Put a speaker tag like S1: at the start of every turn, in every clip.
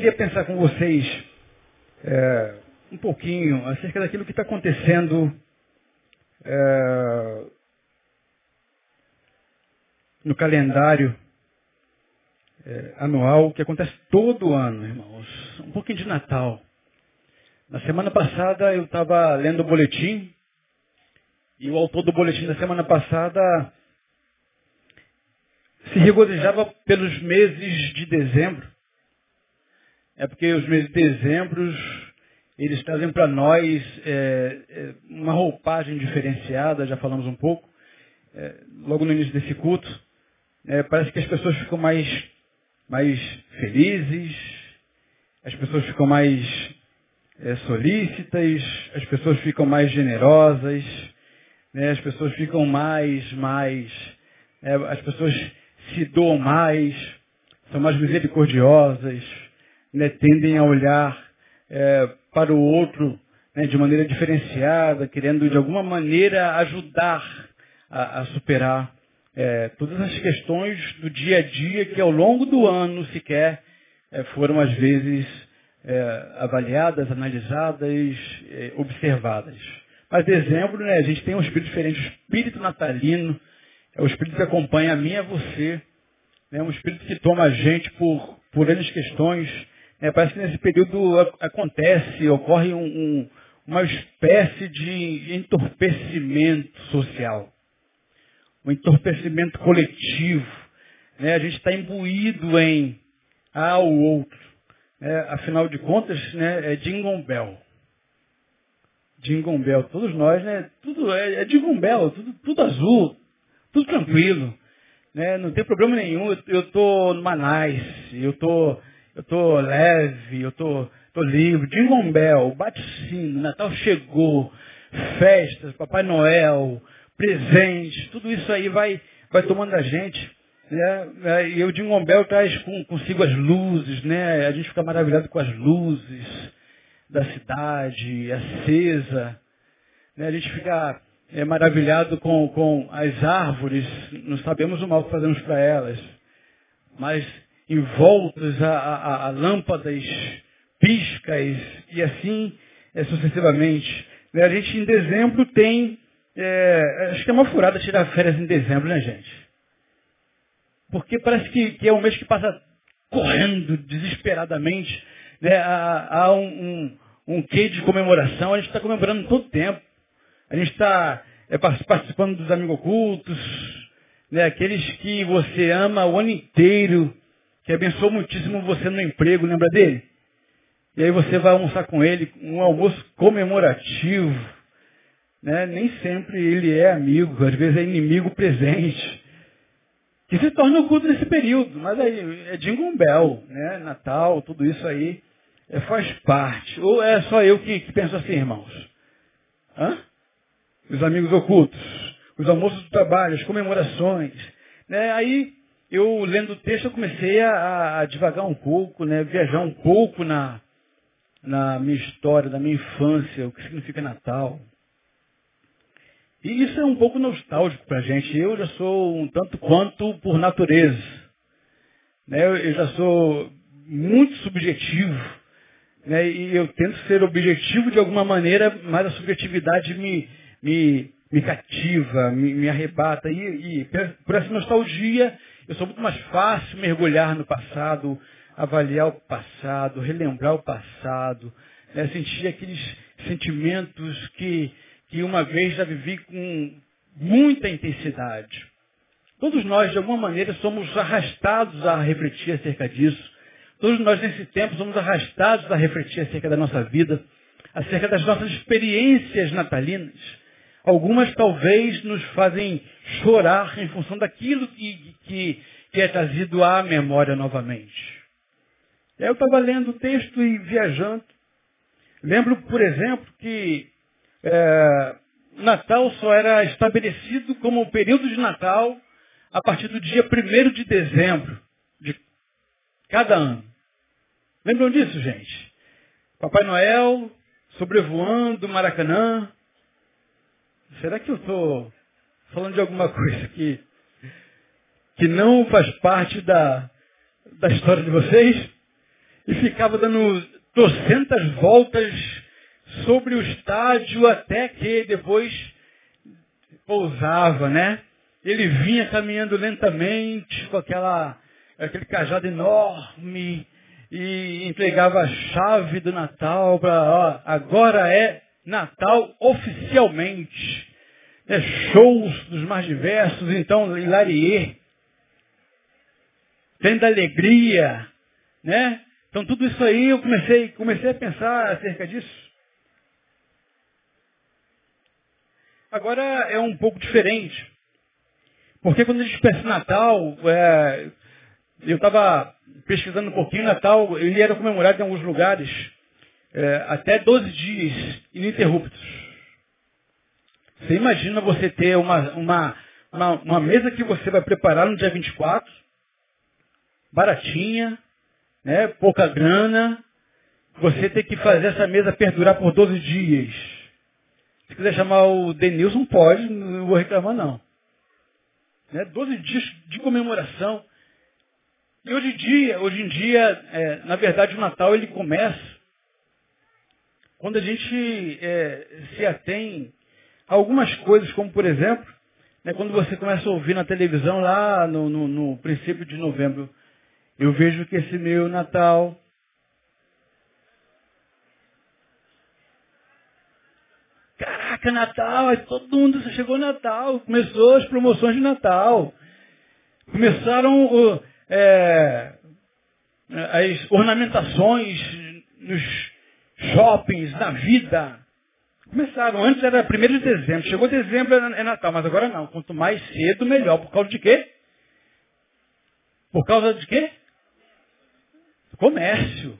S1: queria pensar com vocês é, um pouquinho acerca daquilo que está acontecendo é, no calendário é, anual, que acontece todo ano, irmãos. Um pouquinho de Natal. Na semana passada eu estava lendo o boletim, e o autor do boletim da semana passada se regozijava pelos meses de dezembro. É porque os meses de dezembro, eles trazem para nós é, é, uma roupagem diferenciada, já falamos um pouco, é, logo no início desse culto. É, parece que as pessoas ficam mais, mais felizes, as pessoas ficam mais é, solícitas, as pessoas ficam mais generosas, né, as pessoas ficam mais, mais, é, as pessoas se doam mais, são mais misericordiosas, né, tendem a olhar é, para o outro né, de maneira diferenciada, querendo de alguma maneira ajudar a, a superar é, todas as questões do dia a dia que ao longo do ano sequer é, foram às vezes é, avaliadas, analisadas, é, observadas. Mas dezembro, né, a gente tem um espírito diferente, o espírito natalino, é o espírito que acompanha a mim e a você. É um espírito que toma a gente por, por N questões. É, parece que nesse período acontece, ocorre um, um, uma espécie de entorpecimento social. Um entorpecimento coletivo. Né? A gente está imbuído em ah, o outro. É, afinal de contas, né, é Jingle Bell. Jingle Bell. Todos nós, né? Tudo é, é Jingle Bell, tudo, tudo azul, tudo tranquilo. Né? Não tem problema nenhum. Eu estou numa nice, eu tô, eu tô leve, eu tô, tô livre. Jingle Bell, bate sino, Natal chegou, festas, Papai Noel, presentes, tudo isso aí vai, vai tomando a gente. Né? E o Jingle Bell traz com, consigo as luzes, né? A gente fica maravilhado com as luzes da cidade, acesa. Né? A gente fica é, maravilhado com, com as árvores, não sabemos o mal que fazemos para elas, mas envoltos a, a, a lâmpadas, piscas e assim é, sucessivamente. Né? A gente em dezembro tem, é, acho que é uma furada tirar férias em dezembro, né gente? Porque parece que, que é um mês que passa correndo desesperadamente. Né? Há, há um, um, um quê de comemoração, a gente está comemorando todo o tempo. A gente está é, participando dos amigos ocultos, né, aqueles que você ama o ano inteiro, que abençoou muitíssimo você no emprego, lembra dele? E aí você vai almoçar com ele, um almoço comemorativo. Né? Nem sempre ele é amigo, às vezes é inimigo presente. Que se torna oculto nesse período. Mas aí é Jingle né? Natal, tudo isso aí é, faz parte. Ou é só eu que, que penso assim, irmãos? Hã? os amigos ocultos, os almoços do trabalho, as comemorações. Né? Aí, eu lendo o texto, eu comecei a, a devagar um pouco, né? viajar um pouco na, na minha história, da minha infância, o que significa Natal. E isso é um pouco nostálgico para a gente. Eu já sou um tanto quanto por natureza. Né? Eu já sou muito subjetivo. Né? E eu tento ser objetivo de alguma maneira, mas a subjetividade me, me, me cativa, me, me arrebata. E, e, por essa nostalgia, eu sou muito mais fácil mergulhar no passado, avaliar o passado, relembrar o passado, né? sentir aqueles sentimentos que, que uma vez já vivi com muita intensidade. Todos nós, de alguma maneira, somos arrastados a refletir acerca disso. Todos nós, nesse tempo, somos arrastados a refletir acerca da nossa vida, acerca das nossas experiências natalinas. Algumas talvez nos fazem chorar em função daquilo que, que, que é trazido à memória novamente. Eu estava lendo o texto e viajando. Lembro, por exemplo, que é, Natal só era estabelecido como o período de Natal a partir do dia 1 de dezembro de cada ano. Lembram disso, gente? Papai Noel sobrevoando Maracanã, será que eu estou falando de alguma coisa que, que não faz parte da, da história de vocês? e ficava dando trocentas voltas sobre o estádio até que depois pousava, né? Ele vinha caminhando lentamente com aquela, aquele cajado enorme e entregava a chave do Natal para, agora é Natal oficialmente. É, shows dos mais diversos, então Hilarie, tendo alegria, né? Então tudo isso aí eu comecei, comecei a pensar acerca disso. Agora é um pouco diferente. Porque quando a gente pensa em Natal, é, eu estava pesquisando um pouquinho, Natal, ele era comemorado em alguns lugares é, até 12 dias ininterruptos. Você imagina você ter uma, uma, uma, uma mesa que você vai preparar no dia 24, baratinha, né, pouca grana, você tem que fazer essa mesa perdurar por 12 dias. Se quiser chamar o Denilson, pode, não vou reclamar não. Né, 12 dias de comemoração. E hoje em dia, hoje em dia é, na verdade o Natal ele começa quando a gente é, se atém algumas coisas, como por exemplo, né, quando você começa a ouvir na televisão lá no, no, no princípio de novembro, eu vejo que esse meu Natal Caraca, Natal, todo mundo chegou Natal, começou as promoções de Natal. Começaram é, as ornamentações nos shoppings, na vida. Começaram, antes era 1 de dezembro, chegou dezembro é Natal, mas agora não. Quanto mais cedo, melhor. Por causa de quê? Por causa de quê? Comércio.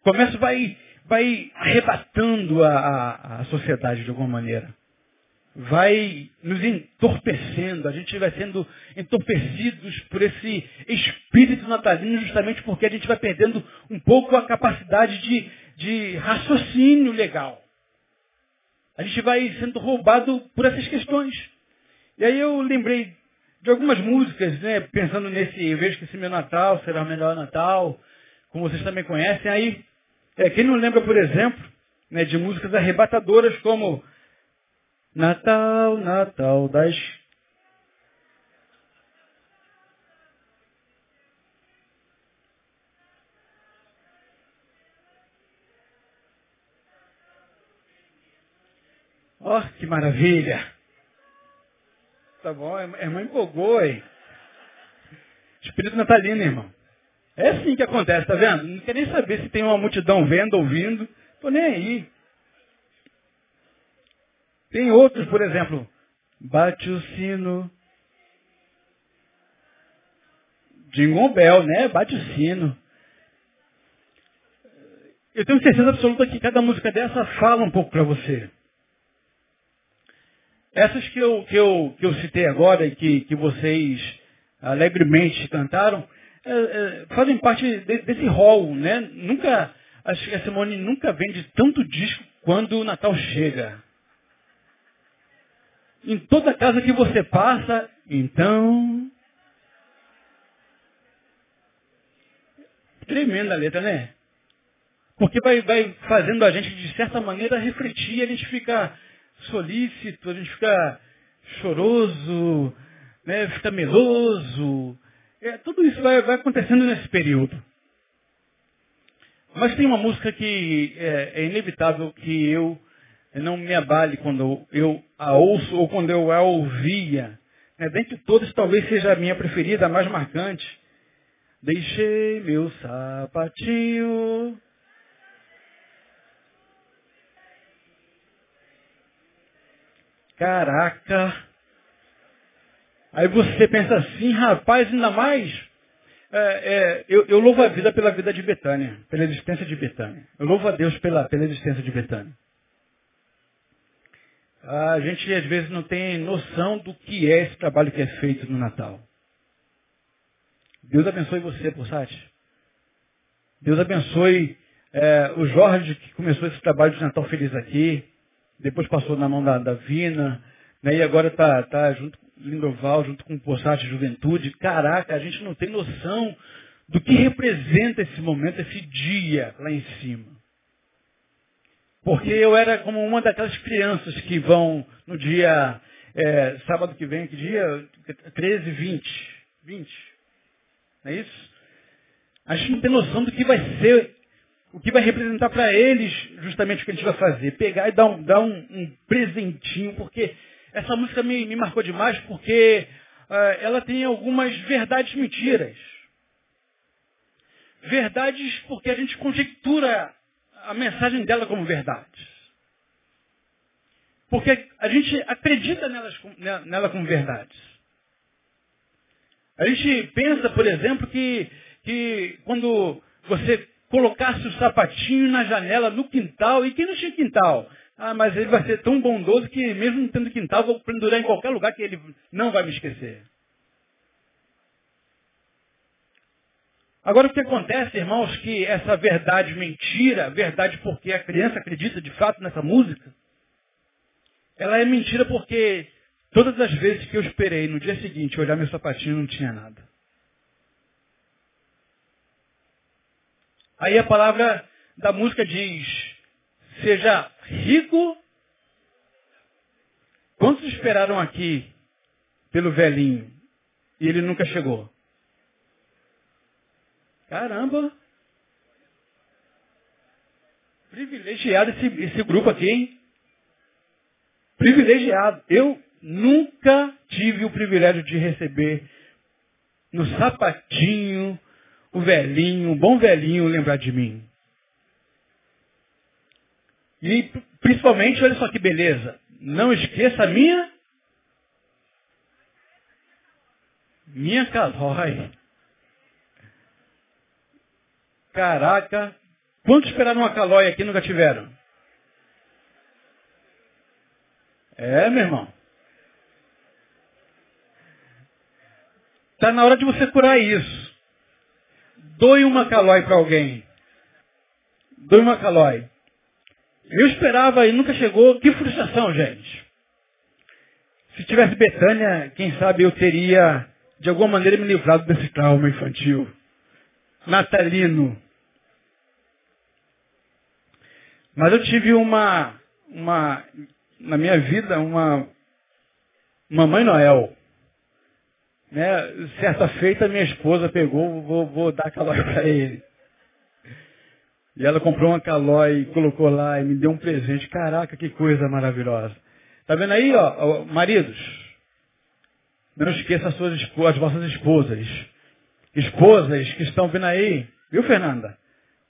S1: O comércio vai, vai arrebatando a, a, a sociedade de alguma maneira. Vai nos entorpecendo, a gente vai sendo entorpecidos por esse espírito natalino justamente porque a gente vai perdendo um pouco a capacidade de, de raciocínio legal. A gente vai sendo roubado por essas questões. E aí eu lembrei de algumas músicas, né, pensando nesse, eu vejo que esse meu Natal será o melhor Natal, como vocês também conhecem, aí, é, quem não lembra, por exemplo, né, de músicas arrebatadoras como Natal, Natal das Ó, oh, que maravilha! Tá bom, a irmã empolgou, hein? Espírito natalino, irmão. É assim que acontece, tá vendo? Não quer nem saber se tem uma multidão vendo, ouvindo. Tô nem aí. Tem outros, por exemplo. Bate o sino. Jingle Bell, né? Bate o sino. Eu tenho certeza absoluta que cada música dessa fala um pouco para você. Essas que eu, que eu, que eu citei agora e que, que vocês alegremente cantaram, é, é, fazem parte de, desse rol, né? Nunca, acho que a Simone nunca vende tanto disco quando o Natal chega. Em toda casa que você passa, então. Tremenda a letra, né? Porque vai, vai fazendo a gente, de certa maneira, refletir, a gente fica solícito, a gente fica choroso, né, fica meloso. É, tudo isso vai, vai, acontecendo nesse período. Mas tem uma música que é, é inevitável que eu não me abale quando eu a ouço ou quando eu a ouvia. Né, dentre todas, talvez seja a minha preferida, a mais marcante. Deixei meu sapatinho Caraca! Aí você pensa assim, rapaz, ainda mais. É, é, eu, eu, louvo a vida pela vida de Betânia, pela existência de Betânia. Eu louvo a Deus pela, pela existência de Betânia. A gente às vezes não tem noção do que é esse trabalho que é feito no Natal. Deus abençoe você, Possati. Deus abençoe é, o Jorge que começou esse trabalho de Natal Feliz aqui depois passou na mão da, da Vina, né, e agora está tá junto com Lindoval, junto com o Poçate Juventude. Caraca, a gente não tem noção do que representa esse momento, esse dia lá em cima. Porque eu era como uma daquelas crianças que vão no dia, é, sábado que vem, que dia? 13, 20. 20. Não é isso? A gente não tem noção do que vai ser, o que vai representar para eles justamente o que a gente vai fazer. Pegar e dar um, dar um, um presentinho, porque essa música me, me marcou demais, porque uh, ela tem algumas verdades mentiras. Verdades porque a gente conjectura a mensagem dela como verdade. Porque a gente acredita nelas, nela como verdades. A gente pensa, por exemplo, que, que quando você colocasse o sapatinho na janela, no quintal, e quem não tinha quintal? Ah, mas ele vai ser tão bondoso que mesmo não tendo quintal, vou pendurar em qualquer lugar que ele não vai me esquecer. Agora o que acontece, irmãos, que essa verdade mentira, verdade porque a criança acredita de fato nessa música, ela é mentira porque todas as vezes que eu esperei no dia seguinte olhar meu sapatinho não tinha nada. Aí a palavra da música diz, seja rico. Quantos esperaram aqui pelo velhinho e ele nunca chegou? Caramba! Privilegiado esse, esse grupo aqui, hein? Privilegiado. Eu nunca tive o privilégio de receber no sapatinho o velhinho, o bom velhinho lembrar de mim. E principalmente, olha só que beleza, não esqueça a minha minha calói. Caraca, quantos esperaram uma calói aqui nunca tiveram? É, meu irmão. Está na hora de você curar isso. Doe uma calói para alguém. Doe uma calói. Eu esperava e nunca chegou. Que frustração, gente. Se tivesse Betânia, quem sabe eu teria, de alguma maneira, me livrado desse trauma infantil natalino. Mas eu tive uma, uma na minha vida, uma Mamãe Noel. Né? Certa feita, minha esposa pegou, vou, vou dar calói para ele. E ela comprou uma calói e colocou lá e me deu um presente. Caraca, que coisa maravilhosa. Tá vendo aí, ó, maridos? Não esqueça as, suas, as vossas esposas esposas que estão vindo aí, viu, Fernanda?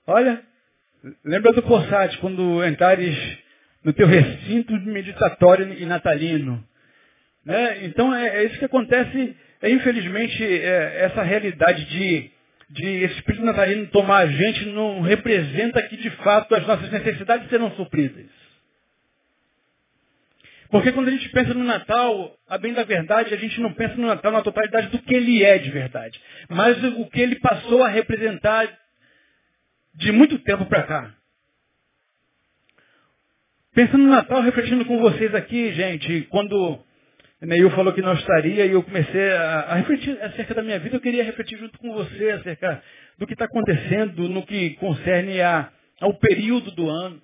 S1: Olha, lembra do Possate, quando entrares no teu recinto meditatório e natalino. Né? Então, é, é, isso que acontece, infelizmente, é, essa realidade de, de espírito natalino tomar a gente não representa que, de fato, as nossas necessidades serão supridas. Porque quando a gente pensa no Natal, a bem da verdade, a gente não pensa no Natal na totalidade do que ele é de verdade. Mas o que ele passou a representar de muito tempo para cá. Pensando no Natal, refletindo com vocês aqui, gente, quando Neil falou que não estaria e eu comecei a, a, refletir acerca da minha vida, eu queria refletir junto com você acerca do que está acontecendo no que concerne a, ao período do ano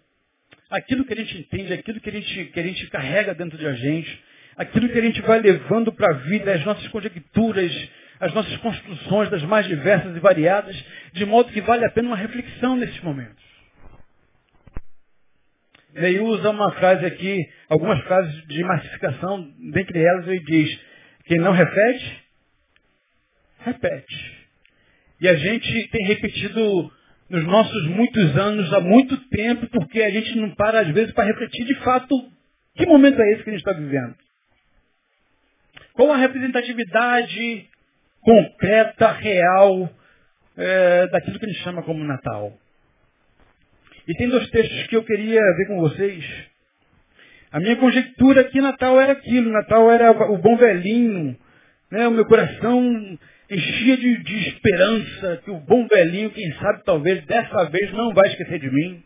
S1: aquilo que a gente entende, aquilo que a gente, que a gente carrega dentro de a gente, aquilo que a gente vai levando para a vida, as nossas conjecturas, as nossas construções das mais diversas e variadas, de modo que vale a pena uma reflexão nesses momentos. Ele usa uma frase aqui, algumas frases de massificação, dentre elas ele diz, quem não repete, repete. E a gente tem repetido nos nossos muitos anos, há muito tempo, porque a gente não para, às vezes, para refletir de fato que momento é esse que a gente está vivendo. Qual a representatividade concreta, real, é, daquilo que a gente chama como Natal. E tem dois textos que eu queria ver com vocês. A minha conjectura que Natal era aquilo, Natal era o bom velhinho, né? o meu coração enchia de, de esperança que o bom velhinho, quem sabe, talvez dessa vez não vai esquecer de mim.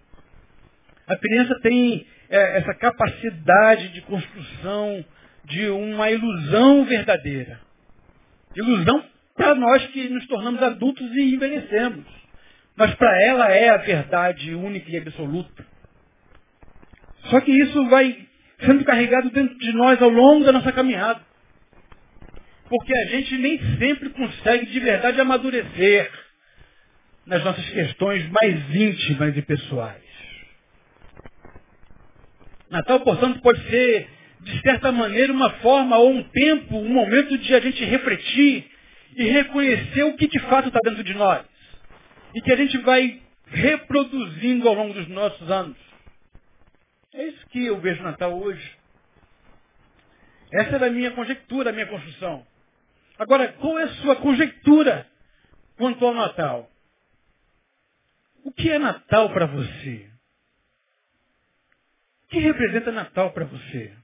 S1: A criança tem é, essa capacidade de construção de uma ilusão verdadeira. Ilusão para nós que nos tornamos adultos e envelhecemos. Mas para ela é a verdade única e absoluta. Só que isso vai sendo carregado dentro de nós ao longo da nossa caminhada. Porque a gente nem sempre consegue de verdade amadurecer nas nossas questões mais íntimas e pessoais. Natal, portanto, pode ser, de certa maneira, uma forma ou um tempo, um momento de a gente refletir e reconhecer o que de fato está dentro de nós. E que a gente vai reproduzindo ao longo dos nossos anos. É isso que eu vejo Natal hoje. Essa era a minha conjectura, a minha construção. Agora, qual é a sua conjectura quanto ao Natal? O que é Natal para você? O que representa Natal para você?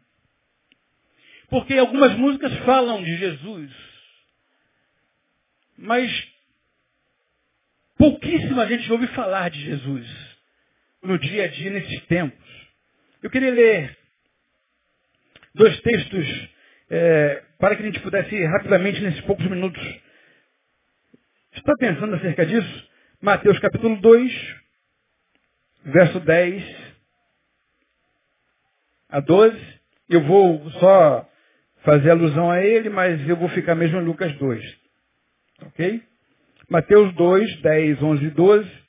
S1: Porque algumas músicas falam de Jesus, mas pouquíssima gente ouve falar de Jesus no dia a dia, nesses tempos. Eu queria ler dois textos é, para que a gente pudesse rapidamente, nesses poucos minutos. Está pensando acerca disso? Mateus capítulo 2, verso 10 a 12. Eu vou só fazer alusão a ele, mas eu vou ficar mesmo em Lucas 2. Ok? Mateus 2, 10, 11 e 12.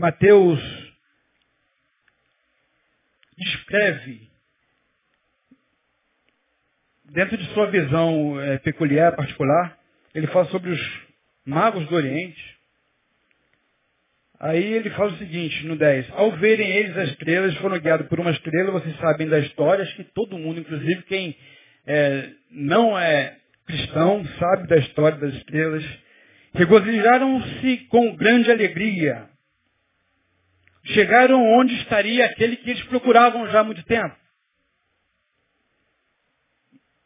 S1: Mateus descreve, dentro de sua visão é, peculiar, particular, ele fala sobre os magos do Oriente. Aí ele fala o seguinte, no 10. Ao verem eles as estrelas, foram guiados por uma estrela, vocês sabem da história, acho que todo mundo, inclusive quem é, não é cristão, sabe da história das estrelas. Regozijaram-se com grande alegria. Chegaram onde estaria aquele que eles procuravam já há muito tempo.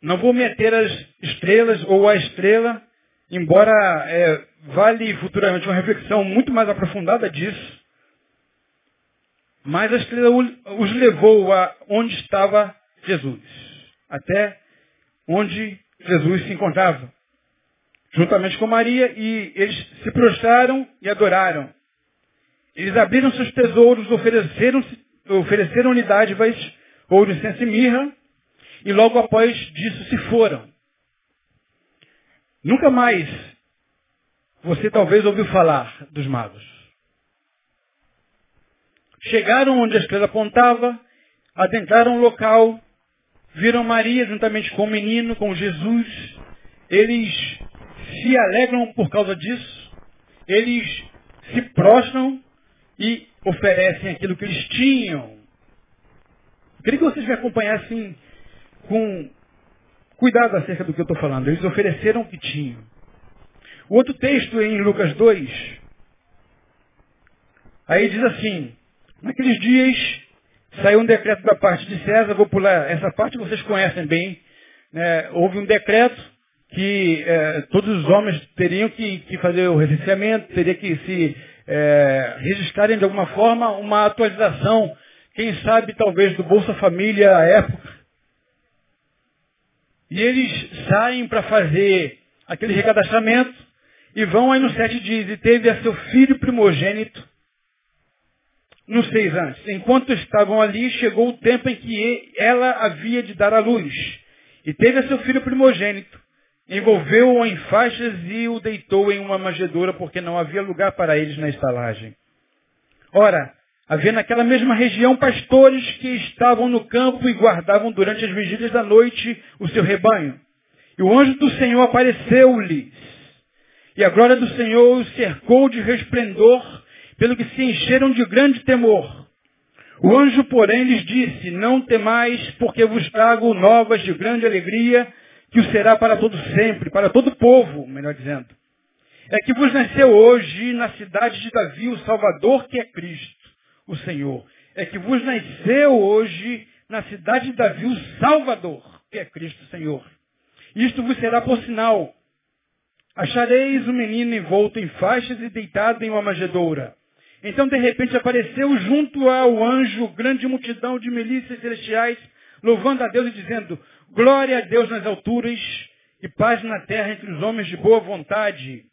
S1: Não vou meter as estrelas ou a estrela embora é, vale futuramente uma reflexão muito mais aprofundada disso, mas a estrela os levou a onde estava Jesus, até onde Jesus se encontrava, juntamente com Maria, e eles se prostraram e adoraram. Eles abriram seus tesouros, ofereceram, ofereceram unidade, ouro, incenso e mirra, e logo após disso se foram. Nunca mais você talvez ouviu falar dos magos. Chegaram onde a estrela apontava, adentraram o local, viram Maria juntamente com o menino, com Jesus. Eles se alegram por causa disso. Eles se prostram e oferecem aquilo que eles tinham. Queria que vocês me acompanhassem com cuidado acerca do que eu estou falando. Eles ofereceram o que tinham. O outro texto em Lucas 2, aí diz assim, naqueles dias saiu um decreto da parte de César, vou pular essa parte, vocês conhecem bem. Né? Houve um decreto que é, todos os homens teriam que, que, fazer o recenseamento, teriam que se é, registrarem de alguma forma uma atualização, quem sabe talvez do Bolsa Família à época, e eles saem para fazer aquele recadastramento e vão aí no sete dias e teve a seu filho primogênito nos seis anos. Enquanto estavam ali, chegou o tempo em que ela havia de dar à luz. E teve a seu filho primogênito. Envolveu-o em faixas e o deitou em uma manjedoura, porque não havia lugar para eles na estalagem. Ora, Havia naquela mesma região pastores que estavam no campo e guardavam durante as vigílias da noite o seu rebanho. E o anjo do Senhor apareceu-lhes. E a glória do Senhor os cercou de resplendor, pelo que se encheram de grande temor. O anjo, porém, lhes disse, não temais, porque vos trago novas de grande alegria, que o será para todo sempre, para todo o povo, melhor dizendo. É que vos nasceu hoje na cidade de Davi o Salvador, que é Cristo o Senhor. É que vos nasceu hoje na cidade de Davi o Salvador, que é Cristo Senhor. Isto vos será por sinal. Achareis o menino envolto em faixas e deitado em uma manjedoura. Então, de repente, apareceu junto ao anjo grande multidão de milícias celestiais, louvando a Deus e dizendo, glória a Deus nas alturas e paz na terra entre os homens de boa vontade.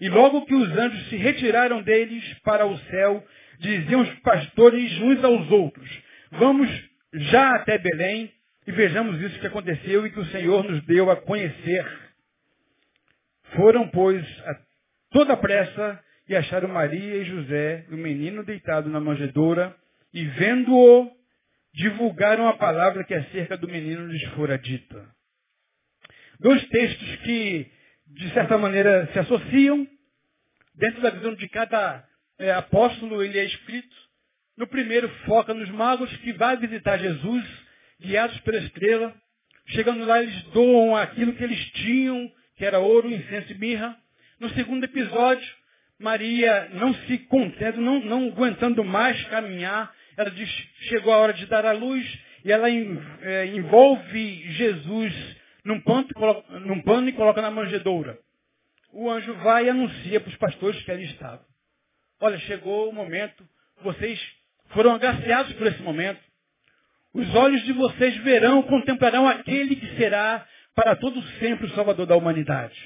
S1: E logo que os anjos se retiraram deles para o céu, diziam os pastores uns aos outros, vamos já até Belém e vejamos isso que aconteceu e que o Senhor nos deu a conhecer. Foram, pois, a toda pressa e acharam Maria e José, o menino deitado na manjedoura, e vendo-o, divulgaram a palavra que acerca do menino lhes fora dita. Dois textos que, de certa maneira, se associam. Dentro da visão de cada é, apóstolo, ele é escrito. No primeiro, foca nos magos que vai visitar Jesus, guiados pela estrela. Chegando lá, eles doam aquilo que eles tinham, que era ouro, incenso e mirra. No segundo episódio, Maria não se contendo, não, não aguentando mais caminhar, ela diz, chegou a hora de dar a luz, e ela é, envolve Jesus num pano, num pano e coloca na manjedoura. O anjo vai e anuncia para os pastores que ali estavam. Olha, chegou o momento, vocês foram agraciados por esse momento. Os olhos de vocês verão, contemplarão aquele que será para todo sempre o Salvador da humanidade.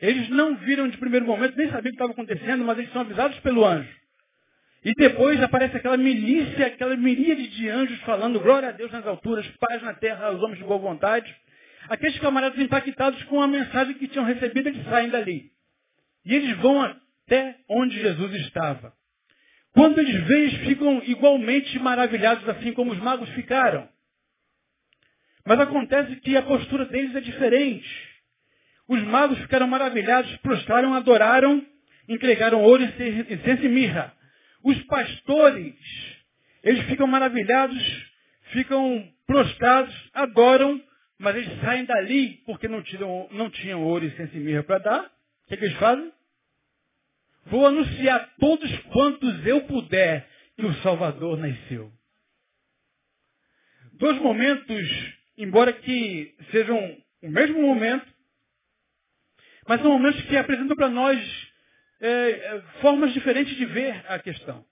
S1: Eles não viram de primeiro momento, nem sabiam o que estava acontecendo, mas eles são avisados pelo anjo. E depois aparece aquela milícia, aquela miríade de anjos falando glória a Deus nas alturas, paz na terra aos homens de boa vontade. Aqueles camaradas impactados com a mensagem que tinham recebido, eles saem dali. E eles vão até onde Jesus estava. Quando eles veem, eles ficam igualmente maravilhados, assim como os magos ficaram. Mas acontece que a postura deles é diferente. Os magos ficaram maravilhados, prostraram, adoraram, entregaram ouro, incenso e mirra. Os pastores, eles ficam maravilhados, ficam prostrados, adoram, mas eles saem dali porque não, tiram, não tinham ouro, e mirra para dar. O que, que eles fazem? Vou anunciar todos quantos eu puder que o Salvador nasceu. Dois momentos, embora que sejam o mesmo momento, mas são momentos que apresentam para nós é, é, formas diferentes de ver a questão.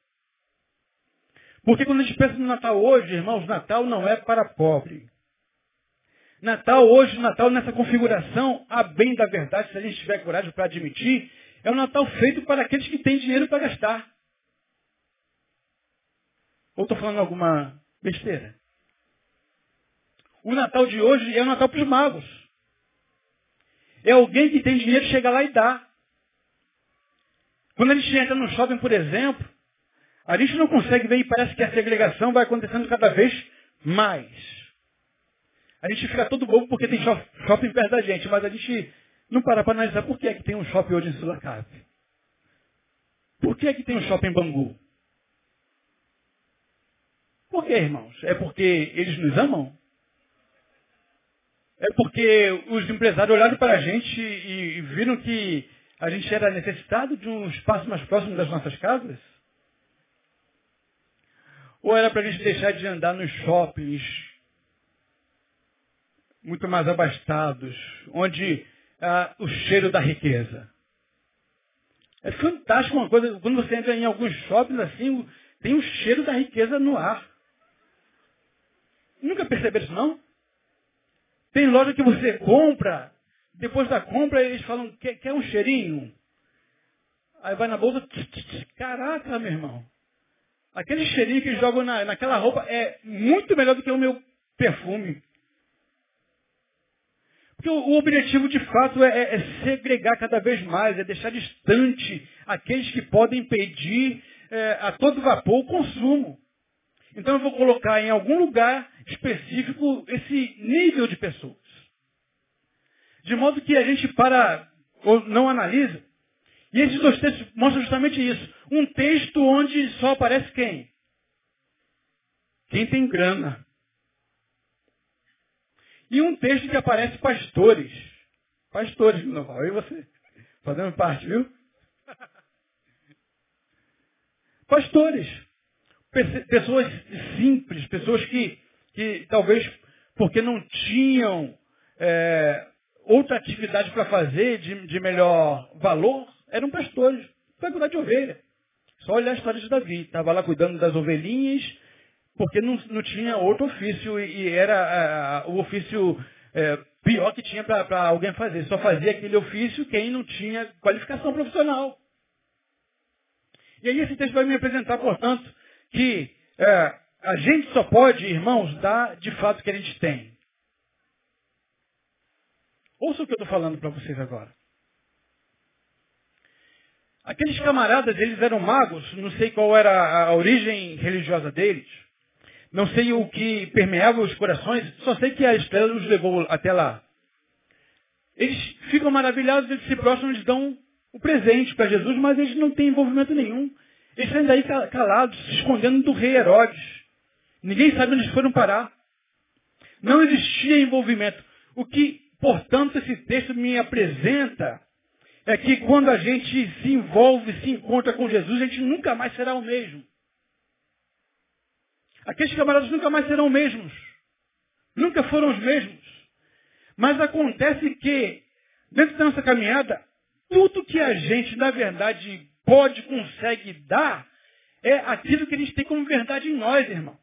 S1: Porque quando a gente pensa no Natal hoje, irmãos, Natal não é para pobre. Natal hoje, Natal nessa configuração, a bem da verdade, se a gente tiver coragem para admitir, é um Natal feito para aqueles que têm dinheiro para gastar. Ou estou falando alguma besteira? O Natal de hoje é o Natal para os magos. É alguém que tem dinheiro, chega lá e dá. Quando a gente entra no shopping, por exemplo, a gente não consegue ver e parece que a segregação vai acontecendo cada vez mais. A gente fica todo bobo porque tem shopping perto da gente, mas a gente não para para analisar por que é que tem um shopping hoje em Sulacap. Por que é que tem um shopping em Bangu? Por que, irmãos? É porque eles nos amam? É porque os empresários olharam para a gente e viram que a gente era necessitado de um espaço mais próximo das nossas casas? Ou era para a gente deixar de andar nos shoppings muito mais abastados, onde ah, o cheiro da riqueza? É fantástico uma coisa, quando você entra em alguns shoppings assim, tem um cheiro da riqueza no ar. Nunca perceberam isso não? Tem loja que você compra, depois da compra eles falam, quer, quer um cheirinho? Aí vai na bolsa, caraca, meu irmão. Aquele cheirinho que jogam na, naquela roupa é muito melhor do que o meu perfume. Porque o, o objetivo de fato é, é, é, segregar cada vez mais, é deixar distante aqueles que podem impedir é, a todo vapor o consumo. Então eu vou colocar em algum lugar específico esse nível de pessoas. De modo que a gente para, ou não analisa. E esses dois textos mostram justamente isso. Um texto onde só aparece quem? Quem tem grana. E um texto que aparece pastores. Pastores, falo. E você? Fazendo parte, viu? Pastores. Pessoas simples, pessoas que, que talvez porque não tinham é, outra atividade para fazer de, de, melhor valor, eram pastores, para cuidar de ovelha. Só olhar a história de Davi. Estava lá cuidando das ovelhinhas, Porque não, não tinha outro ofício e, era o ofício é, pior que tinha para alguém fazer. Só fazia aquele ofício quem não tinha qualificação profissional. E aí esse texto vai me apresentar, portanto, que é, a gente só pode, irmãos, dar de fato o que a gente tem. Ouça o que eu estou falando para vocês agora. Aqueles camaradas, eles eram magos, não sei qual era a origem religiosa deles, não sei o que permeava os corações, só sei que a estrela os levou até lá. Eles ficam maravilhados, eles se prostram, eles dão o presente para Jesus, mas eles não têm envolvimento nenhum. Eles saem daí calados, se escondendo do rei Herodes. Ninguém sabe onde eles foram parar. Não existia envolvimento. O que, portanto, esse texto me apresenta é que quando a gente se envolve, se encontra com Jesus, a gente nunca mais será o mesmo. Aqueles camaradas nunca mais serão os mesmos. Nunca foram os mesmos. Mas acontece que, dentro da nossa caminhada, tudo que a gente, na verdade, pode, consegue dar, é aquilo que a gente tem como verdade em nós, irmãos.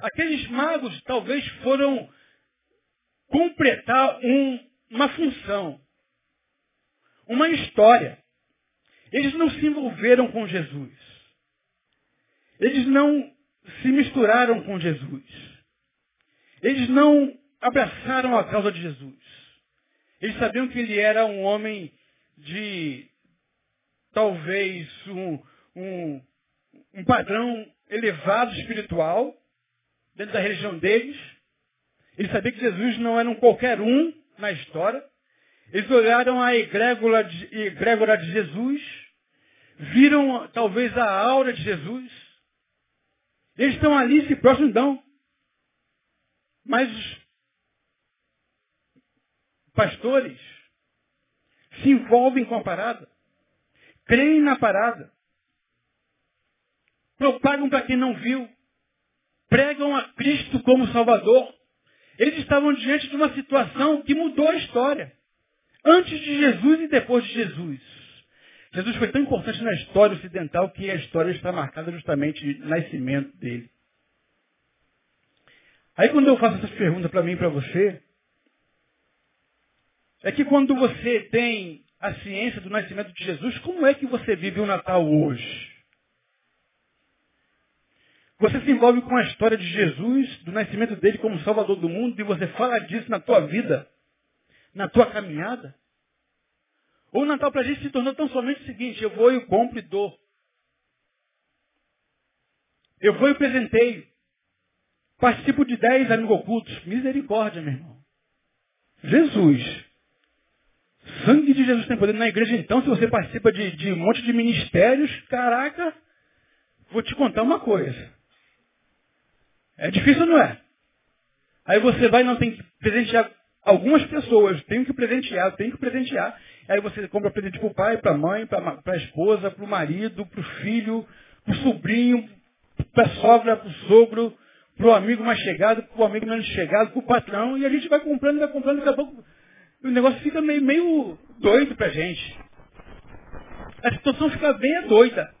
S1: Aqueles magos talvez foram completar um, uma função, uma história. Eles não se envolveram com Jesus. Eles não se misturaram com Jesus. Eles não abraçaram a causa de Jesus. Eles sabiam que ele era um homem de talvez um, um, um padrão elevado espiritual dentro da religião deles. Eles sabiam que Jesus não era um qualquer um na história. Eles olharam a egrégora de, egrégora de Jesus, viram talvez a aura de Jesus. Eles estão ali se próximos, Mas os pastores se envolvem com a parada, creem na parada, propagam para quem não viu, pregam a Cristo como Salvador. Eles estavam diante de uma situação que mudou a história. Antes de Jesus e depois de Jesus. Jesus foi tão importante na história ocidental que a história está marcada justamente no nascimento dele. Aí quando eu faço essas perguntas para mim e para você, é que quando você tem a ciência do nascimento de Jesus, como é que você vive o Natal hoje? Você se envolve com a história de Jesus, do nascimento dele como Salvador do mundo, e você fala disso na tua vida, na tua caminhada? Ou o Natal para a gente se tornou tão somente o seguinte, eu vou e compro e dou. Eu vou e presenteio. Participo de dez amigos ocultos. Misericórdia, meu irmão. Jesus Sangue de Jesus tem poder na igreja, então, se você participa de, de um monte de ministérios, caraca, vou te contar uma coisa. É difícil, não é? Aí você vai e não tem que presentear algumas pessoas, tenho que presentear, tenho que presentear. Aí você compra presente para o pai, para a mãe, para a esposa, para o marido, para o filho, para o sobrinho, para a sogra, para o sogro, para o amigo mais chegado, para o amigo menos chegado, para o patrão, e a gente vai comprando, vai comprando, daqui a pouco o negócio fica meio, meio doido pra gente. A situação fica bem doida.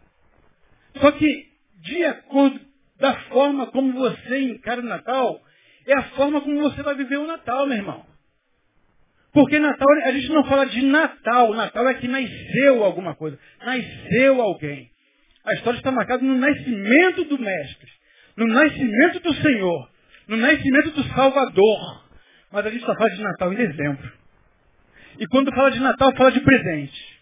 S1: Só que, de acordo da forma como você encara o Natal, é a forma como você vai viver o Natal, meu irmão. Porque Natal, a gente não fala de Natal. Natal é que nasceu alguma coisa. Nasceu alguém. A história está marcada no nascimento do Mestre. No nascimento do Senhor. No nascimento do Salvador. Mas a gente só fala de Natal em dezembro. E quando fala de Natal, fala de presente.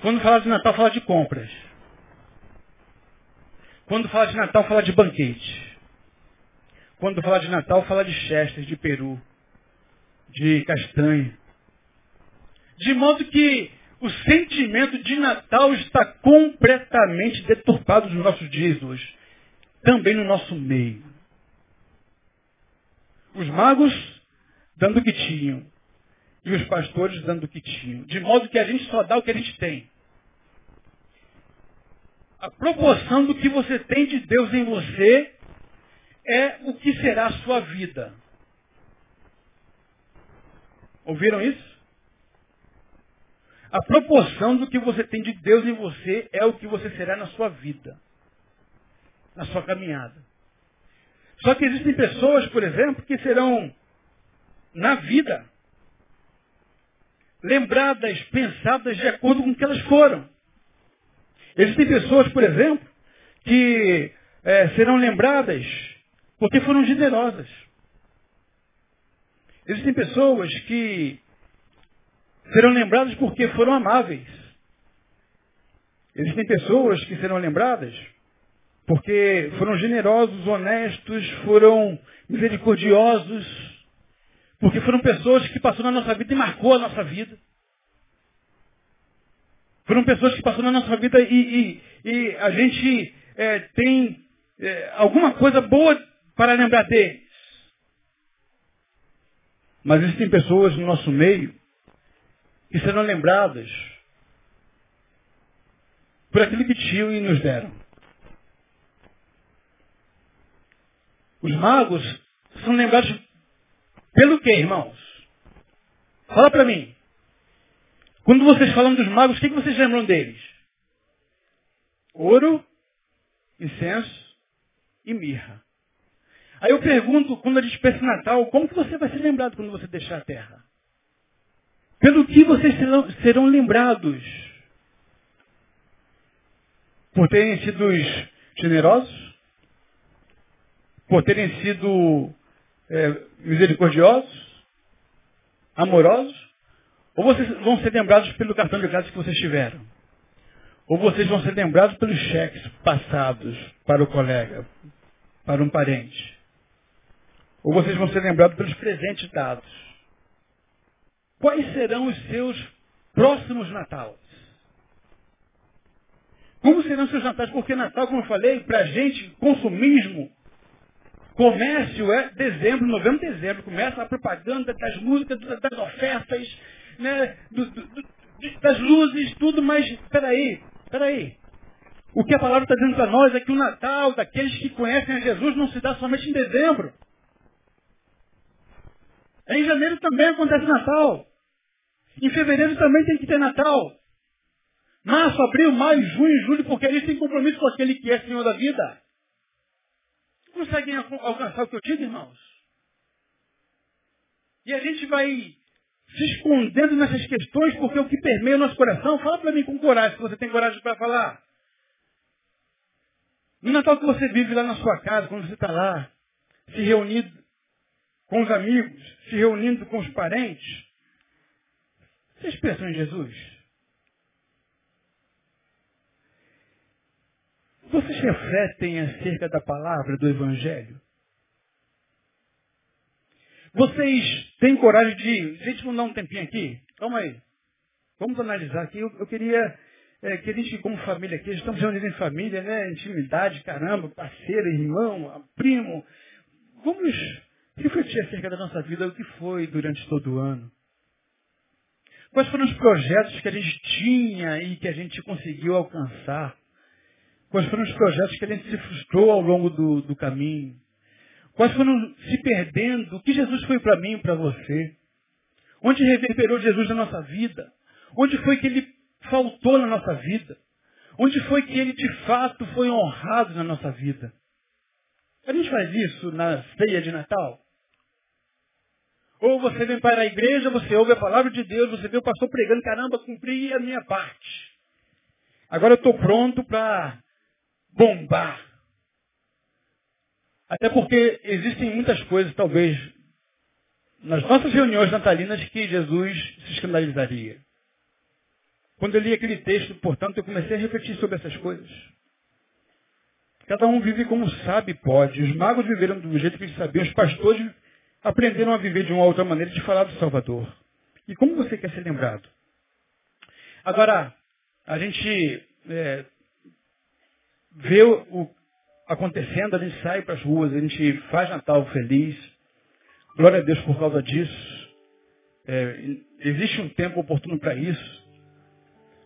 S1: Quando fala de Natal, fala de compras. Quando fala de Natal, fala de banquete. Quando fala de Natal, fala de chester, de peru, de castanha. De modo que o sentimento de Natal está completamente deturpado nos nossos dias hoje. Também no nosso meio. Os magos dando o que tinham e os pastores dando o que tinham. De modo que a gente só dá o que a gente tem. A proporção do que você tem de Deus em você é o que será a sua vida. Ouviram isso? A proporção do que você tem de Deus em você é o que você será na sua vida. na sua caminhada. Só que existem pessoas, por exemplo, que serão, na vida, lembradas, pensadas de acordo com o que elas foram. Existem pessoas, por exemplo, que é, serão lembradas porque foram generosas. Existem pessoas que serão lembradas porque foram amáveis. Existem pessoas que serão lembradas porque foram generosos, honestos, foram misericordiosos, porque foram pessoas que passaram na nossa vida e marcou a nossa vida. Foram pessoas que passaram na nossa vida e, e, e a gente é, tem é, alguma coisa boa para lembrar deles. Mas existem pessoas no nosso meio que serão lembradas por aquilo que tinham e nos deram. Os magos são lembrados pelo quê, irmãos? Fala para mim. Quando vocês falam dos magos, o que vocês lembram deles? Ouro, incenso e mirra. Aí eu pergunto, quando a gente pensa em Natal, como que você vai ser lembrado quando você deixar a terra? Pelo que vocês serão, serão lembrados? Por terem sido generosos? Por terem sido é, misericordiosos? Amorosos? Ou vocês vão ser lembrados pelo cartão de crédito que vocês tiveram? Ou vocês vão ser lembrados pelos cheques passados para o colega, para um parente? Ou vocês vão ser lembrados pelos presentes dados? Quais serão os seus próximos natais? Como serão seus natais? Porque Natal, como eu falei, para a gente, consumismo, comércio é dezembro, novembro, dezembro. Começa a propaganda das músicas, das ofertas, né, do, do, das luzes, tudo, mas peraí, peraí. O que a palavra está dizendo para nós é que o Natal daqueles que conhecem a Jesus não se dá somente em dezembro. Em janeiro também acontece Natal. Em fevereiro também tem que ter Natal. Março, abril, maio, junho, julho, porque eles têm compromisso com aquele que é Senhor da vida. Conseguem alcançar o que eu digo, irmãos? E a gente vai se escondendo nessas questões porque o que permeia o nosso coração, fala para mim com coragem, se você tem coragem para falar. No Natal que você vive lá na sua casa, quando você está lá, se reunido com os amigos, se reunindo com os parentes, vocês pensam em Jesus? Vocês refletem acerca da palavra do Evangelho? Vocês têm coragem de. Gente, vamos dar um tempinho aqui? Calma aí. Vamos analisar aqui. Eu, eu queria é, que a gente, como família aqui, estamos reunidos em família, né? Intimidade, caramba, parceiro, irmão, primo. Vamos refletir acerca da nossa vida, o que foi durante todo o ano. Quais foram os projetos que a gente tinha e que a gente conseguiu alcançar? Quais foram os projetos que a gente se frustrou ao longo do, do caminho? Quais foram se perdendo? O que Jesus foi para mim e para você? Onde reverberou Jesus na nossa vida? Onde foi que ele faltou na nossa vida? Onde foi que ele de fato foi honrado na nossa vida? A gente faz isso na ceia de Natal? Ou você vem para a igreja, você ouve a palavra de Deus, você vê o pastor pregando, caramba, cumpri a minha parte. Agora eu estou pronto para bombar. Até porque existem muitas coisas, talvez, nas nossas reuniões natalinas que Jesus se escandalizaria. Quando eu li aquele texto, portanto, eu comecei a refletir sobre essas coisas. Cada um vive como sabe pode. Os magos viveram do jeito que eles sabiam, os pastores aprenderam a viver de uma outra maneira de falar do Salvador. E como você quer ser lembrado? Agora, a gente é, vê o acontecendo, a gente sai para as ruas, a gente faz Natal feliz. Glória a Deus por causa disso. É, existe um tempo oportuno para isso.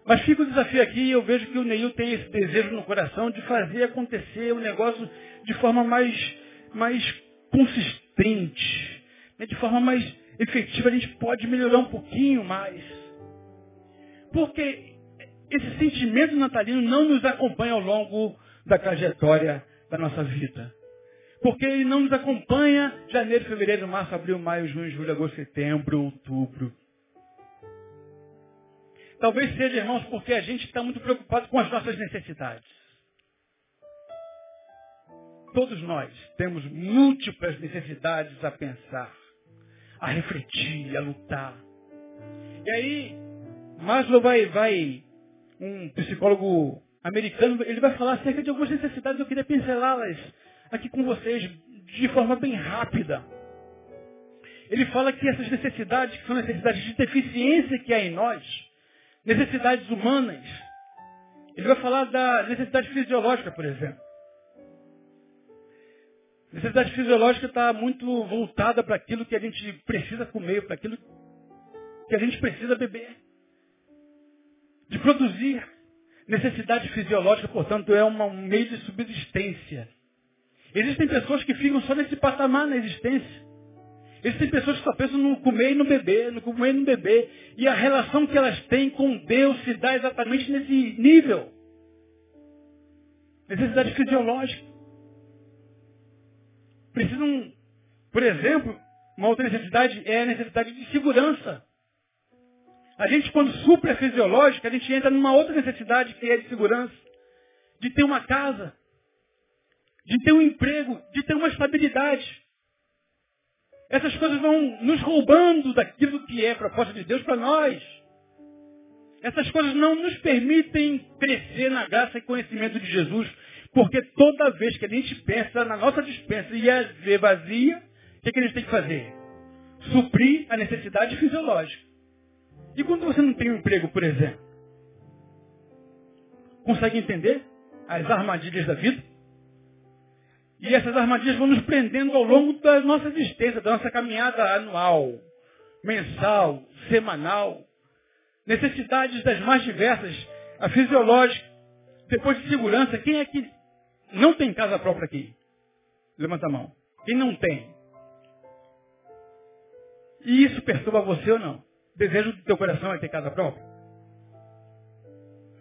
S1: Mas fica o desafio aqui e eu vejo que o Neil tem esse desejo no coração de fazer acontecer o negócio de forma mais, mais consistente, né? de forma mais efetiva. A gente pode melhorar um pouquinho mais. Porque esse sentimento natalino não nos acompanha ao longo da trajetória da nossa vida. Porque ele não nos acompanha janeiro, fevereiro, março, abril, maio, junho, julho, agosto, setembro, outubro. Talvez seja, irmãos, porque a gente está muito preocupado com as nossas necessidades. Todos nós temos múltiplas necessidades a pensar, a refletir, a lutar. E aí, Maslow vai, vai um psicólogo americano, ele vai falar acerca de algumas necessidades, eu queria pincelá-las aqui com vocês de forma bem rápida. Ele fala que essas necessidades, que são necessidades de deficiência que há em nós, necessidades humanas, ele vai falar da necessidade fisiológica, por exemplo. Necessidade fisiológica está muito voltada para aquilo que a gente precisa comer, para aquilo que a gente precisa beber. De produzir. Necessidade fisiológica, portanto, é um meio de subsistência. Existem pessoas que ficam só nesse patamar na existência. Existem pessoas que só pensam no comer e no beber, no comer e no beber. E a relação que elas têm com Deus se dá exatamente nesse nível. Necessidade fisiológica. Precisam, por exemplo, uma outra necessidade é a necessidade de segurança. A gente, quando supre a gente entra numa outra necessidade que é de segurança. De ter uma casa, de ter um emprego, de ter uma estabilidade. Essas coisas vão nos roubando daquilo que é a proposta de Deus para nós. Essas coisas não nos permitem crescer na graça e conhecimento de Jesus, porque toda vez que a gente pensa na nossa dispensa e a ver vazia, o que, é que a gente tem que fazer? Suprir a necessidade fisiológica. E quando você não tem um emprego, por exemplo? Consegue entender as armadilhas da vida? E essas armadilhas vão nos prendendo ao longo da nossa existência, da nossa caminhada anual, mensal, semanal. Necessidades das mais diversas, a fisiológica, depois de segurança. Quem é que não tem casa própria aqui? Levanta a mão. Quem não tem? E isso perturba você ou não? Desejo do teu coração é ter casa própria?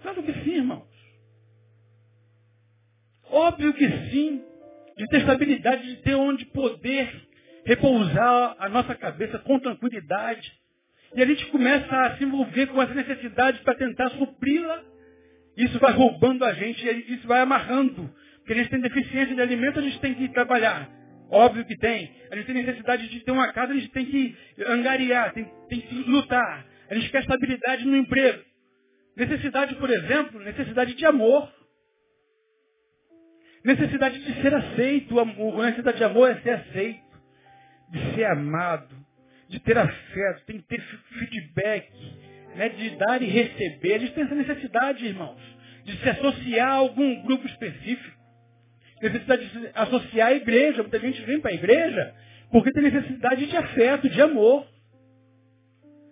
S1: Claro que sim, irmãos. Óbvio que sim de ter estabilidade, de ter onde poder repousar a nossa cabeça com tranquilidade. E a gente começa a se envolver com essa necessidade para tentar supri-la. Isso vai roubando a gente, isso vai amarrando. Porque a gente tem deficiência de alimento, a gente tem que trabalhar. Óbvio que tem. A gente tem necessidade de ter uma casa, a gente tem que angariar, tem, tem que lutar. A gente quer estabilidade no emprego. Necessidade, por exemplo, necessidade de amor. Necessidade de ser aceito. A necessidade de amor é ser aceito. De ser amado. De ter afeto. Tem que ter feedback. Né, de dar e receber. A gente tem essa necessidade, irmãos. De se associar a algum grupo específico. Necessidade de se associar à igreja. Muita gente vem para a igreja porque tem necessidade de afeto, de amor.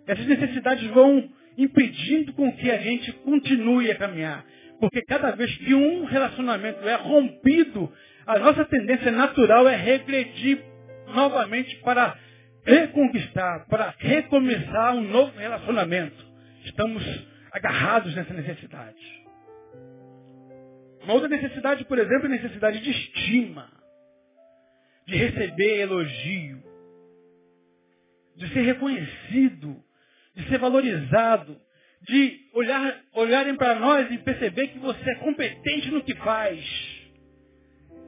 S1: Essas necessidades vão impedindo com que a gente continue a caminhar. Porque cada vez que um relacionamento é rompido, a nossa tendência natural é regredir novamente para reconquistar, para recomeçar um novo relacionamento. Estamos agarrados nessa necessidade. Uma outra necessidade, por exemplo, é a necessidade de estima, de receber elogio, de ser reconhecido, de ser valorizado, de olhar, olharem para nós e perceber que você é competente no que faz.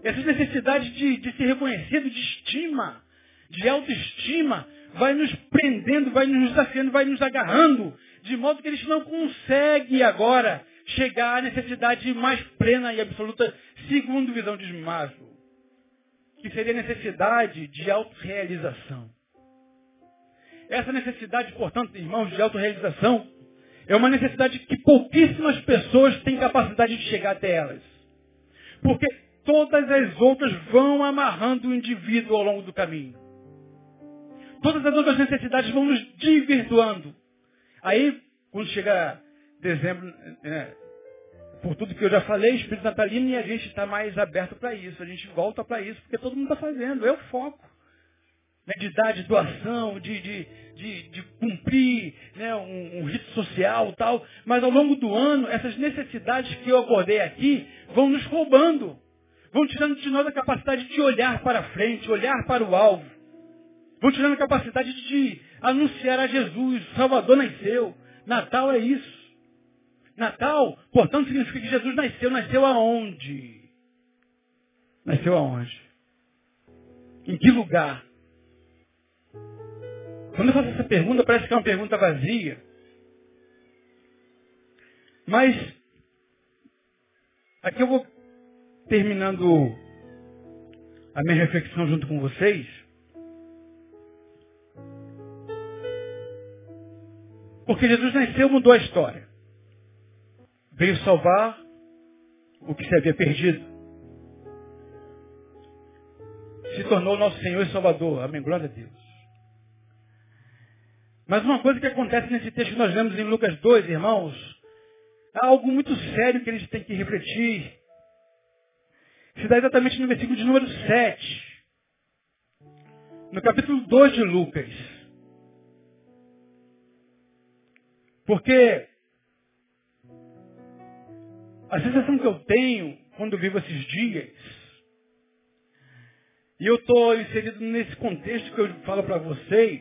S1: Essa necessidade de, de ser reconhecido, de estima, de autoestima, vai nos prendendo, vai nos desafiando, vai nos agarrando, de modo que a gente não consegue agora chegar à necessidade mais plena e absoluta, segundo visão de Maslow, que seria a necessidade de autorrealização. Essa necessidade, portanto, irmãos, de autorrealização, é uma necessidade que pouquíssimas pessoas têm capacidade de chegar até elas. Porque todas as outras vão amarrando o indivíduo ao longo do caminho. Todas as outras necessidades vão nos desvirtuando. Aí, quando chega dezembro, é, por tudo que eu já falei, espírito natalino, e a gente está mais aberto para isso. A gente volta para isso, porque todo mundo está fazendo. É o foco né, de dar de doação, de, de, de, de cumprir né, um, um, rito social tal. Mas ao longo do ano, essas necessidades que eu acordei aqui vão nos roubando. Vão tirando de nós a capacidade de olhar para frente, olhar para o alvo. Vão tirando a capacidade de anunciar a Jesus. Salvador nasceu. Natal é isso. Natal, portanto, significa que Jesus nasceu. Nasceu aonde? Nasceu aonde? Em que lugar? Quando eu faço essa pergunta, parece que é uma pergunta vazia. Mas, aqui eu vou terminando a minha reflexão junto com vocês. Porque Jesus nasceu mudou a história. Veio salvar o que se havia perdido. Se tornou nosso Senhor e Salvador. Amém. Glória a Deus. Mas uma coisa que acontece nesse texto que nós lemos em Lucas 2, irmãos, há algo muito sério que gente tem que refletir. Se dá exatamente no versículo de número 7. No capítulo 2 de Lucas. Porque a sensação que eu tenho quando vivo esses dias, e eu estou inserido nesse contexto que eu falo para vocês,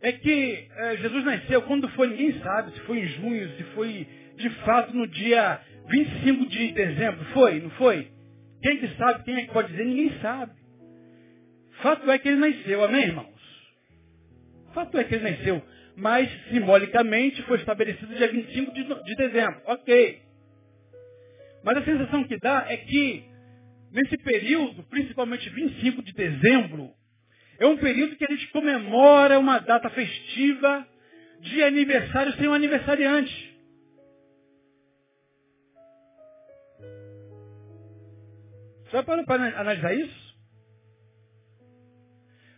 S1: é que é, Jesus nasceu quando foi, ninguém sabe, se foi em junho, se foi de fato no dia 25 de dezembro. Foi, não foi? Quem que sabe, quem é que pode dizer? Ninguém sabe. Fato é que ele nasceu, amém, irmãos? Fato é que ele nasceu. Mas, simbolicamente, foi estabelecido dia 25 de, de dezembro. Ok. Mas a sensação que dá é que, nesse período, principalmente 25 de dezembro, é um período que a gente comemora uma data festiva de aniversário sem um aniversariante. Já parou para analisar isso?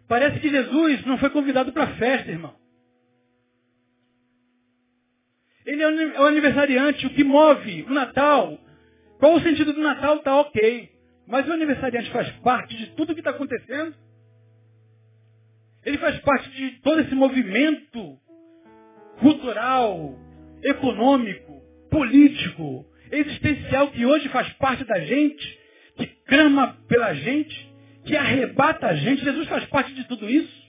S1: Parece que Jesus não foi convidado para a festa, irmão. Ele é o aniversariante, o que move o Natal. Qual o sentido do Natal? Está ok. Mas o aniversariante faz parte de tudo que está acontecendo. Ele faz parte de todo esse movimento cultural, econômico, político, existencial que hoje faz parte da gente, que clama pela gente, que arrebata a gente. Jesus faz parte de tudo isso.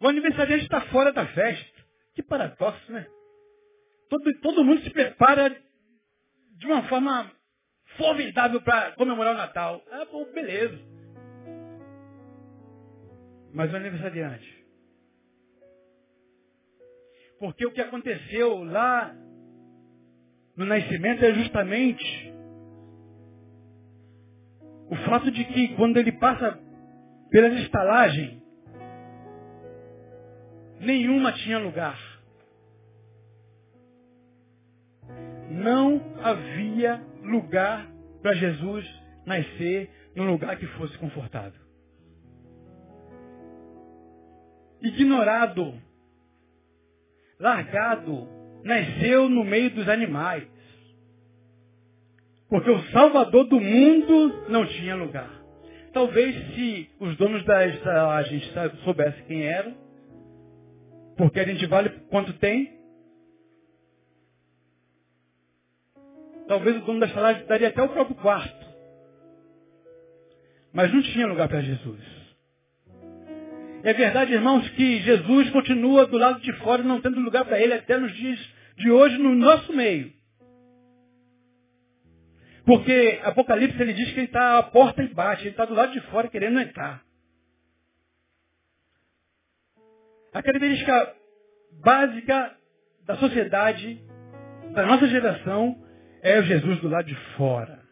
S1: O aniversariante está fora da festa. Que paradoxo, né? Todo, todo mundo se prepara de uma forma formidável para comemorar o Natal. Ah, bom, beleza. Mas o aniversariante. Porque o que aconteceu lá no nascimento é justamente o fato de que quando ele passa pela estalagem, nenhuma tinha lugar. Não havia lugar para Jesus nascer num lugar que fosse confortável. Ignorado, largado, nasceu no meio dos animais. Porque o Salvador do mundo não tinha lugar. Talvez se os donos da estalagem soubessem quem eram, porque a gente vale quanto tem, talvez o dono da estalagem daria até o próprio quarto. Mas não tinha lugar para Jesus. É verdade, irmãos, que Jesus continua do lado de fora, não tendo lugar para ele até nos dias de hoje, no nosso meio. Porque Apocalipse ele diz que ele está à porta e bate, ele está do lado de fora querendo entrar. A característica básica da sociedade, da nossa geração, é o Jesus do lado de fora.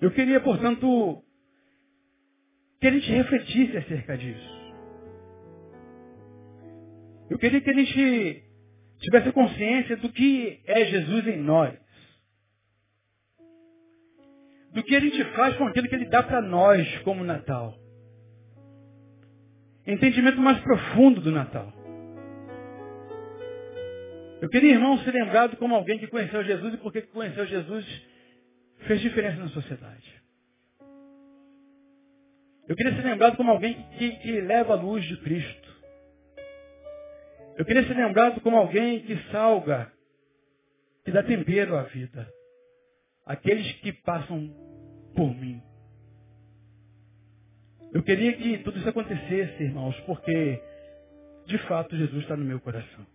S1: Eu queria, portanto, que a gente refletisse acerca disso. Eu queria que a gente tivesse consciência do que é Jesus em nós do que a gente faz com aquilo que ele dá para nós como Natal. Entendimento mais profundo do Natal. Eu queria, irmão, ser lembrado como alguém que conheceu Jesus e porque conheceu Jesus fez diferença na sociedade. Eu queria ser lembrado como alguém que, que leva a luz de Cristo. Eu queria ser lembrado como alguém que salga que dá tempero à vida. Aqueles que passam por mim. Eu queria que tudo isso acontecesse, irmãos, porque de fato Jesus está no meu coração.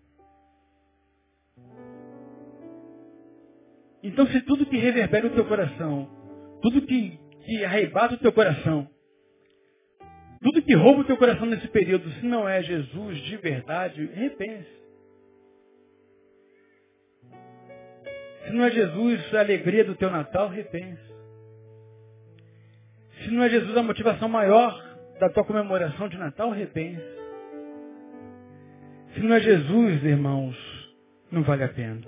S1: Então, se tudo que reverbera o teu coração, tudo que, que arrebata o teu coração, tudo que rouba o teu coração nesse período, se não é Jesus de verdade, repense. Se não é Jesus a alegria do teu Natal, repense. Se não é Jesus a motivação maior da tua comemoração de Natal, repense. Se não é Jesus, irmãos, não vale a pena.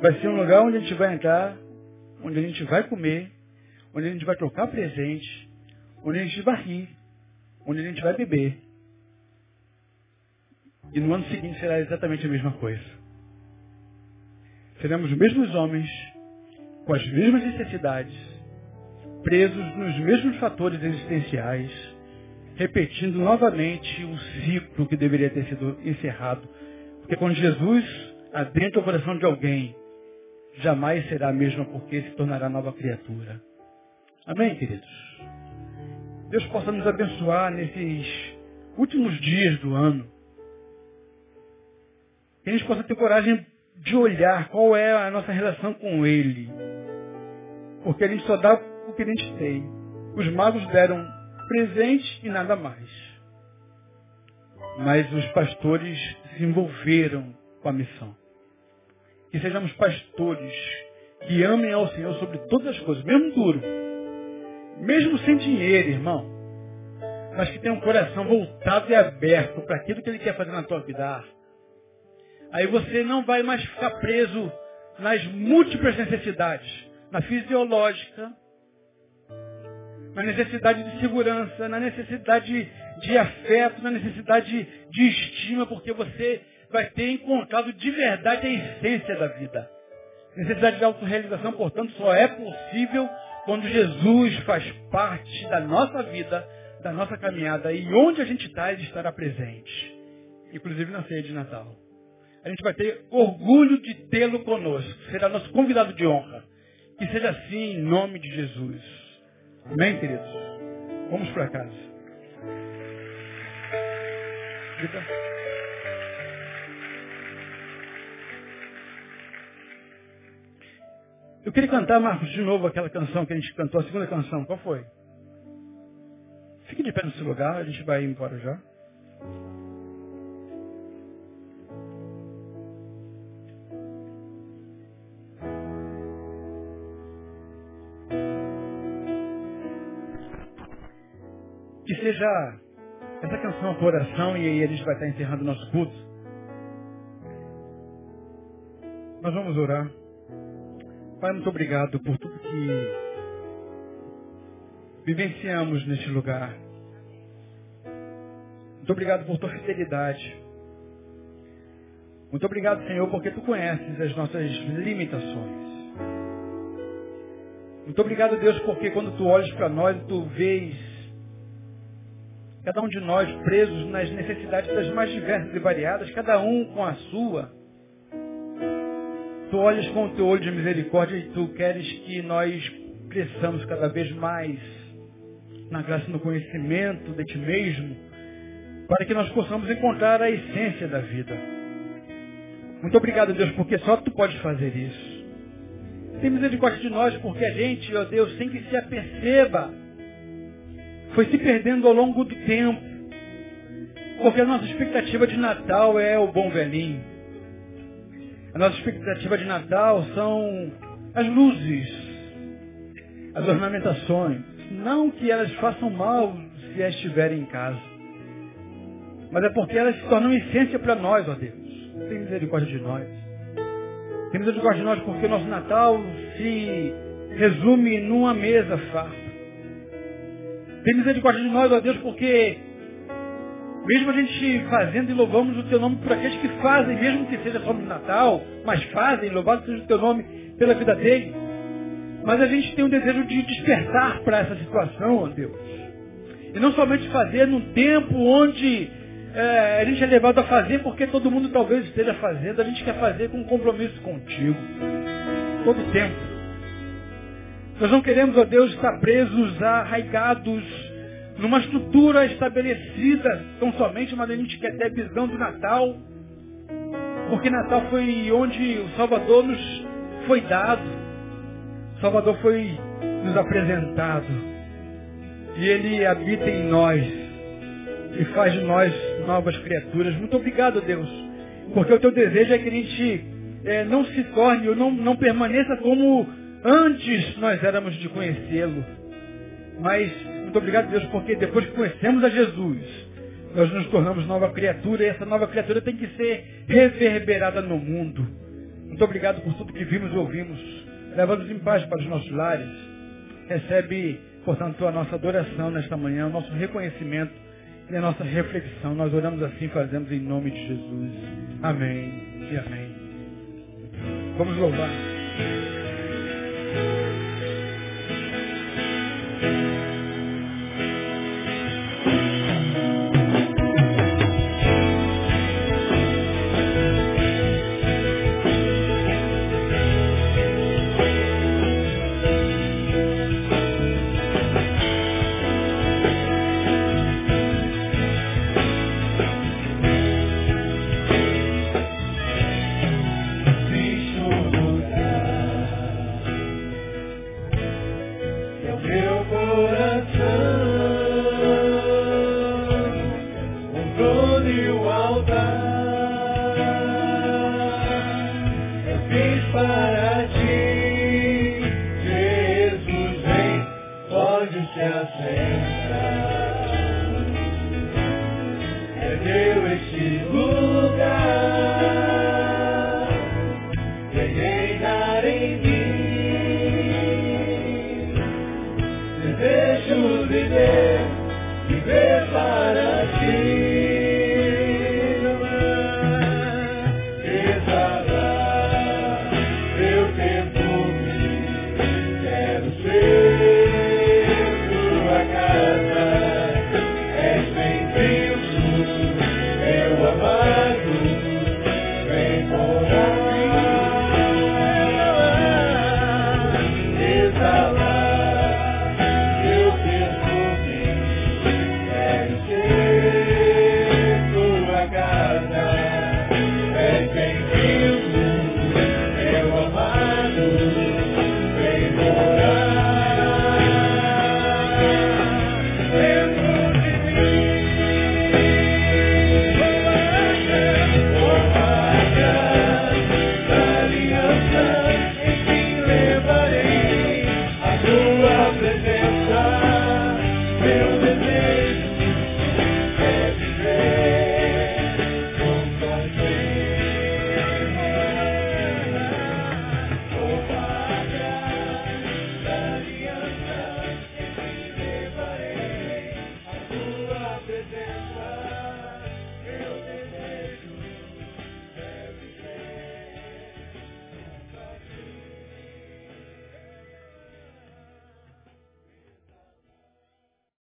S1: Vai ser um lugar onde a gente vai entrar, onde a gente vai comer, onde a gente vai trocar presente, onde a gente vai rir, onde a gente vai beber. E no ano seguinte será exatamente a mesma coisa. Seremos os mesmos homens, com as mesmas necessidades, presos nos mesmos fatores existenciais, repetindo novamente um ciclo que deveria ter sido encerrado. Porque quando Jesus adentra o coração de alguém, jamais será a mesma porque se tornará nova criatura. Amém, queridos? Deus possa nos abençoar nesses últimos dias do ano. Que a gente possa ter coragem de olhar qual é a nossa relação com Ele. Porque a gente só dá que a gente tem. Os magos deram presente e nada mais. Mas os pastores se envolveram com a missão. Que sejamos pastores que amem ao Senhor sobre todas as coisas, mesmo duro. Mesmo sem dinheiro, irmão. Mas que tenham um coração voltado e aberto para aquilo que Ele quer fazer na tua vida. Aí você não vai mais ficar preso nas múltiplas necessidades. Na fisiológica, na necessidade de segurança, na necessidade de afeto, na necessidade de estima, porque você vai ter encontrado de verdade a essência da vida. Necessidade de autorrealização, portanto, só é possível quando Jesus faz parte da nossa vida, da nossa caminhada, e onde a gente está, ele estará presente. Inclusive na ceia de Natal a gente vai ter orgulho de tê-lo conosco. Será nosso convidado de honra. Que seja assim em nome de Jesus. Amém, queridos? Vamos para casa. Eu queria cantar, Marcos, de novo aquela canção que a gente cantou, a segunda canção. Qual foi? Fique de pé seu lugar, a gente vai embora já. Seja essa canção a oração e aí a gente vai estar encerrando o nosso culto. Nós vamos orar. Pai, muito obrigado por tudo que vivenciamos neste lugar. Muito obrigado por tua fidelidade. Muito obrigado, Senhor, porque tu conheces as nossas limitações. Muito obrigado, Deus, porque quando tu olhas para nós, tu vês cada um de nós presos nas necessidades das mais diversas e variadas, cada um com a sua. Tu olhas com o teu olho de misericórdia e tu queres que nós cresçamos cada vez mais na graça e no conhecimento de ti mesmo, para que nós possamos encontrar a essência da vida. Muito obrigado, Deus, porque só tu podes fazer isso. Tem misericórdia de nós, porque a gente, ó Deus, sem que se aperceba, foi se perdendo ao longo do tempo. Porque a nossa expectativa de Natal é o bom velhinho. A nossa expectativa de Natal são as luzes, as ornamentações. Não que elas façam mal se elas estiverem em casa. Mas é porque elas se tornam essência para nós, ó Deus. Tem misericórdia de nós. Tem misericórdia de nós porque o nosso Natal se resume numa mesa farta. Tem misericórdia de nós, ó Deus, porque mesmo a gente fazendo e louvamos o teu nome por aqueles que fazem, mesmo que seja só no Natal, mas fazem, louvado seja o teu nome pela vida dele. Mas a gente tem um desejo de despertar para essa situação, ó Deus. E não somente fazer num tempo onde é, a gente é levado a fazer porque todo mundo talvez esteja fazendo. A gente quer fazer com um compromisso contigo. Todo tempo. Nós não queremos, ó Deus, estar presos, arraigados numa estrutura estabelecida tão somente, mas a gente quer ter a visão do Natal. Porque Natal foi onde o Salvador nos foi dado. O Salvador foi nos apresentado. E Ele habita em nós. E faz de nós novas criaturas. Muito obrigado, Deus. Porque o teu desejo é que a gente é, não se torne, ou não, não permaneça como antes nós éramos de conhecê-lo. Mas, muito obrigado, Deus, porque depois que conhecemos a Jesus, nós nos tornamos nova criatura e essa nova criatura tem que ser reverberada no mundo. Muito obrigado por tudo que vimos e ouvimos. Leva-nos em paz para os nossos lares. Recebe, portanto, a nossa adoração nesta manhã, o nosso reconhecimento e a nossa reflexão. Nós oramos assim, fazemos em nome de Jesus. Amém e amém. Vamos louvar. Amen. comigo.